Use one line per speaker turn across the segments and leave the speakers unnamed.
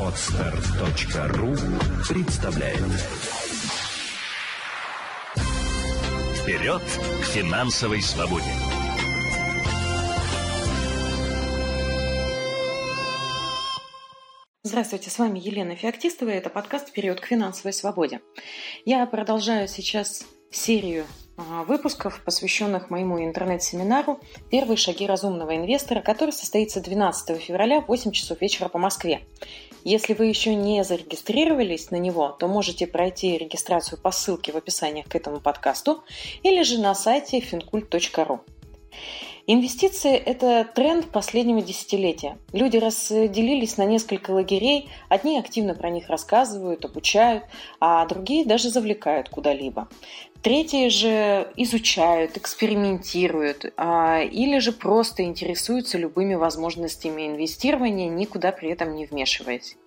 Отстар.ру представляет Вперед к финансовой свободе!
Здравствуйте, с вами Елена Феоктистова, это подкаст «Вперед к финансовой свободе». Я продолжаю сейчас серию выпусков, посвященных моему интернет-семинару «Первые шаги разумного инвестора», который состоится 12 февраля в 8 часов вечера по Москве. Если вы еще не зарегистрировались на него, то можете пройти регистрацию по ссылке в описании к этому подкасту или же на сайте fincult.ru. Инвестиции – это тренд последнего десятилетия. Люди разделились на несколько лагерей. Одни активно про них рассказывают, обучают, а другие даже завлекают куда-либо. Третьи же изучают, экспериментируют а, или же просто интересуются любыми возможностями инвестирования, никуда при этом не вмешиваясь.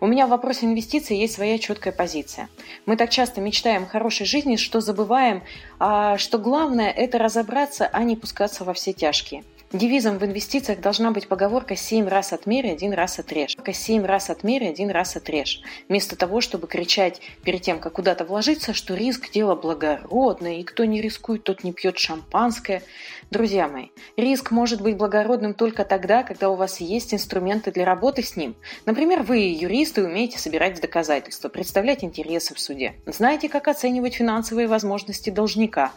У меня в вопросе инвестиций есть своя четкая позиция. Мы так часто мечтаем о хорошей жизни, что забываем, а, что главное – это разобраться, а не пускаться во все тяжкие. Девизом в инвестициях должна быть поговорка «семь раз отмерь, один раз отрежь». «Семь раз отмерь, один раз отрежь». Вместо того, чтобы кричать перед тем, как куда-то вложиться, что риск – дело благородное, и кто не рискует, тот не пьет шампанское. Друзья мои, риск может быть благородным только тогда, когда у вас есть инструменты для работы с ним. Например, вы, юристы, умеете собирать доказательства, представлять интересы в суде, знаете, как оценивать финансовые возможности должника.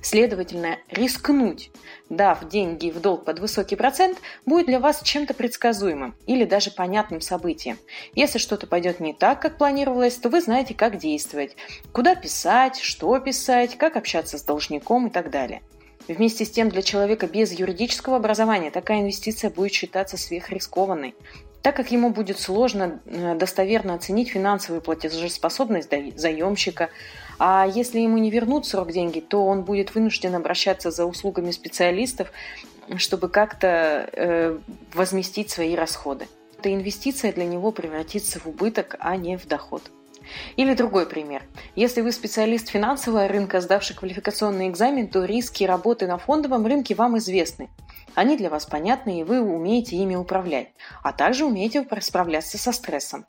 Следовательно, рискнуть, дав деньги в долг под высокий процент, будет для вас чем-то предсказуемым или даже понятным событием. Если что-то пойдет не так, как планировалось, то вы знаете, как действовать, куда писать, что писать, как общаться с должником и так далее. Вместе с тем, для человека без юридического образования такая инвестиция будет считаться сверхрискованной, так как ему будет сложно э, достоверно оценить финансовую платежеспособность заемщика, а если ему не вернут срок деньги, то он будет вынужден обращаться за услугами специалистов, чтобы как-то э, возместить свои расходы. Эта инвестиция для него превратится в убыток, а не в доход. Или другой пример. Если вы специалист финансового рынка, сдавший квалификационный экзамен, то риски работы на фондовом рынке вам известны. Они для вас понятны, и вы умеете ими управлять, а также умеете справляться со стрессом,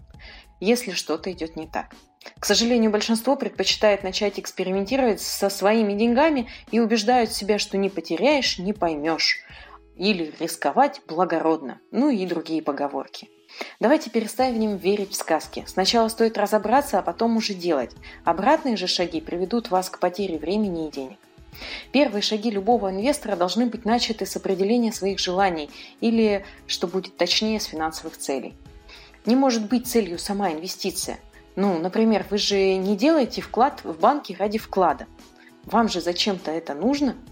если что-то идет не так. К сожалению, большинство предпочитает начать экспериментировать со своими деньгами и убеждают себя, что не потеряешь, не поймешь. Или рисковать благородно. Ну и другие поговорки. Давайте перестанем верить в сказки. Сначала стоит разобраться, а потом уже делать. Обратные же шаги приведут вас к потере времени и денег. Первые шаги любого инвестора должны быть начаты с определения своих желаний или, что будет точнее, с финансовых целей. Не может быть целью сама инвестиция. Ну, например, вы же не делаете вклад в банке ради вклада. Вам же зачем-то это нужно –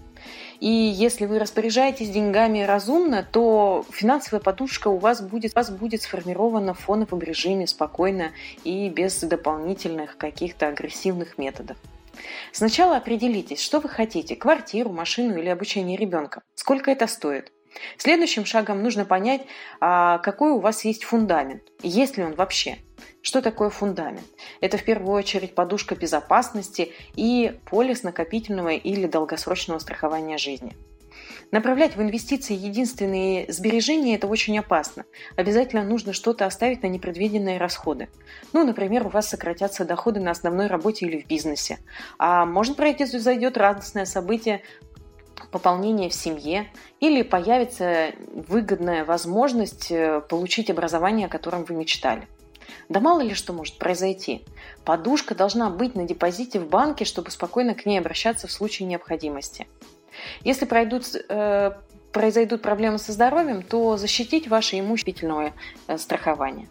и если вы распоряжаетесь деньгами разумно, то финансовая подушка у вас будет, у вас будет сформирована в фоновом режиме спокойно и без дополнительных каких-то агрессивных методов. Сначала определитесь, что вы хотите – квартиру, машину или обучение ребенка. Сколько это стоит? Следующим шагом нужно понять, а, какой у вас есть фундамент, есть ли он вообще. Что такое фундамент? Это в первую очередь подушка безопасности и полис накопительного или долгосрочного страхования жизни. Направлять в инвестиции единственные сбережения – это очень опасно. Обязательно нужно что-то оставить на непредвиденные расходы. Ну, например, у вас сократятся доходы на основной работе или в бизнесе. А может произойдет радостное событие, пополнение в семье или появится выгодная возможность э, получить образование, о котором вы мечтали. Да мало ли что может произойти. Подушка должна быть на депозите в банке, чтобы спокойно к ней обращаться в случае необходимости. Если пройдут, э, произойдут проблемы со здоровьем, то защитить ваше имущественное э, страхование.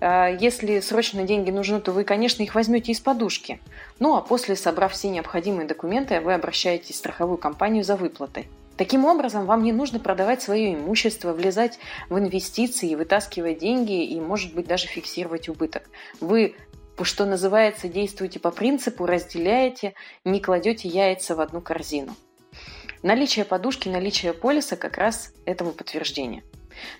Э, если срочно деньги нужны, то вы, конечно, их возьмете из подушки. Ну а после, собрав все необходимые документы, вы обращаетесь в страховую компанию за выплатой. Таким образом, вам не нужно продавать свое имущество, влезать в инвестиции, вытаскивать деньги и, может быть, даже фиксировать убыток. Вы что называется, действуете по принципу, разделяете, не кладете яйца в одну корзину. Наличие подушки, наличие полиса как раз этому подтверждение.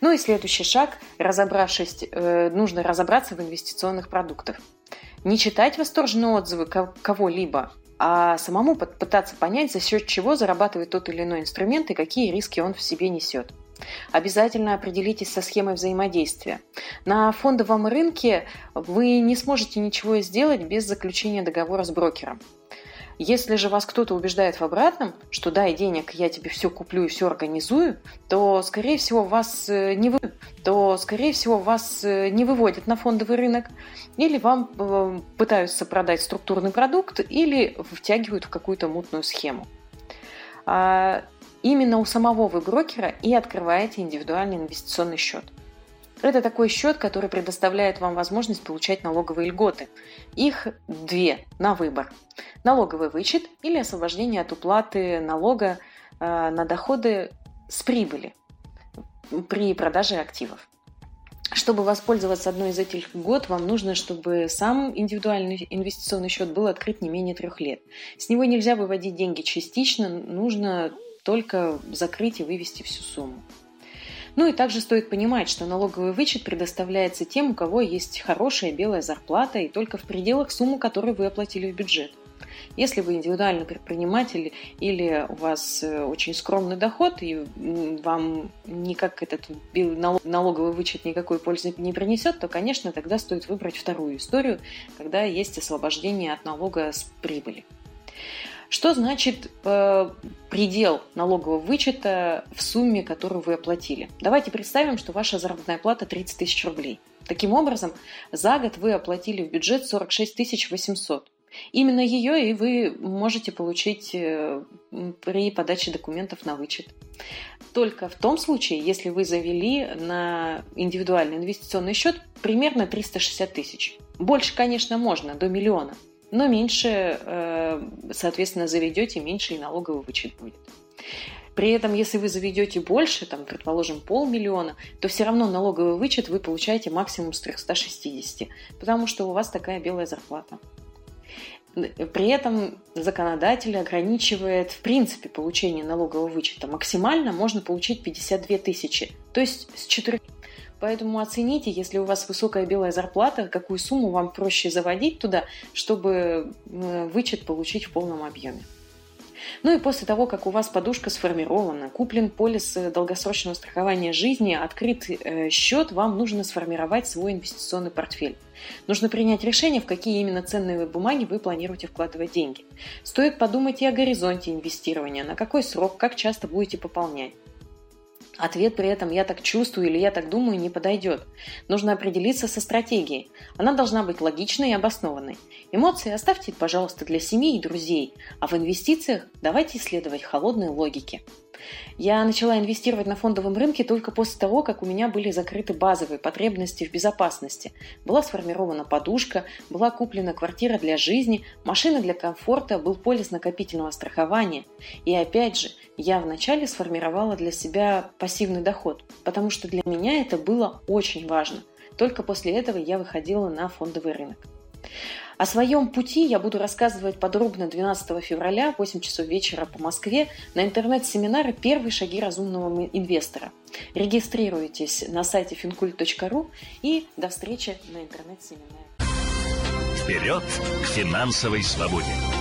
Ну и следующий шаг, разобравшись, э, нужно разобраться в инвестиционных продуктах. Не читать восторженные отзывы кого-либо, а самому пытаться понять, за счет чего зарабатывает тот или иной инструмент и какие риски он в себе несет. Обязательно определитесь со схемой взаимодействия. На фондовом рынке вы не сможете ничего сделать без заключения договора с брокером. Если же вас кто-то убеждает в обратном, что дай денег, я тебе все куплю и все организую, то, скорее всего, вас э, не, вы... то, скорее всего, вас э, не выводят на фондовый рынок, или вам э, пытаются продать структурный продукт, или втягивают в какую-то мутную схему. А именно у самого вы брокера и открываете индивидуальный инвестиционный счет. Это такой счет, который предоставляет вам возможность получать налоговые льготы. Их две на выбор. Налоговый вычет или освобождение от уплаты налога э, на доходы с прибыли при продаже активов. Чтобы воспользоваться одной из этих льгот, вам нужно, чтобы сам индивидуальный инвестиционный счет был открыт не менее трех лет. С него нельзя выводить деньги частично, нужно только закрыть и вывести всю сумму. Ну и также стоит понимать, что налоговый вычет предоставляется тем, у кого есть хорошая белая зарплата и только в пределах суммы, которую вы оплатили в бюджет. Если вы индивидуальный предприниматель или у вас э, очень скромный доход и вам никак этот налоговый вычет никакой пользы не принесет, то, конечно, тогда стоит выбрать вторую историю, когда есть освобождение от налога с прибыли. Что значит э, предел налогового вычета в сумме, которую вы оплатили? Давайте представим, что ваша заработная плата 30 тысяч рублей. Таким образом, за год вы оплатили в бюджет 46 800. Именно ее и вы можете получить э, при подаче документов на вычет. Только в том случае, если вы завели на индивидуальный инвестиционный счет примерно 360 тысяч. Больше, конечно, можно, до миллиона но меньше, э, соответственно, заведете, меньше и налоговый вычет будет. При этом, если вы заведете больше, там, предположим, полмиллиона, то все равно налоговый вычет вы получаете максимум с 360, потому что у вас такая белая зарплата. При этом законодатель ограничивает в принципе получение налогового вычета. Максимально можно получить 52 тысячи, то есть с 4 Поэтому оцените, если у вас высокая белая зарплата, какую сумму вам проще заводить туда, чтобы вычет получить в полном объеме. Ну и после того, как у вас подушка сформирована, куплен полис э, долгосрочного страхования жизни, открыт э, счет, вам нужно сформировать свой инвестиционный портфель. Нужно принять решение, в какие именно ценные бумаги вы планируете вкладывать деньги. Стоит подумать и о горизонте инвестирования, на какой срок, как часто будете пополнять. Ответ при этом «я так чувствую» или «я так думаю» не подойдет. Нужно определиться со стратегией. Она должна быть логичной и обоснованной. Эмоции оставьте, пожалуйста, для семьи и друзей, а в инвестициях давайте исследовать холодные логики. Я начала инвестировать на фондовом рынке только после того, как у меня были закрыты базовые потребности в безопасности. Была сформирована подушка, была куплена квартира для жизни, машина для комфорта, был полис накопительного страхования. И опять же, я вначале сформировала для себя пассивный доход, потому что для меня это было очень важно. Только после этого я выходила на фондовый рынок. О своем пути я буду рассказывать подробно 12 февраля в 8 часов вечера по Москве на интернет-семинаре «Первые шаги разумного инвестора». Регистрируйтесь на сайте fincult.ru и до встречи на интернет-семинаре.
Вперед к финансовой свободе!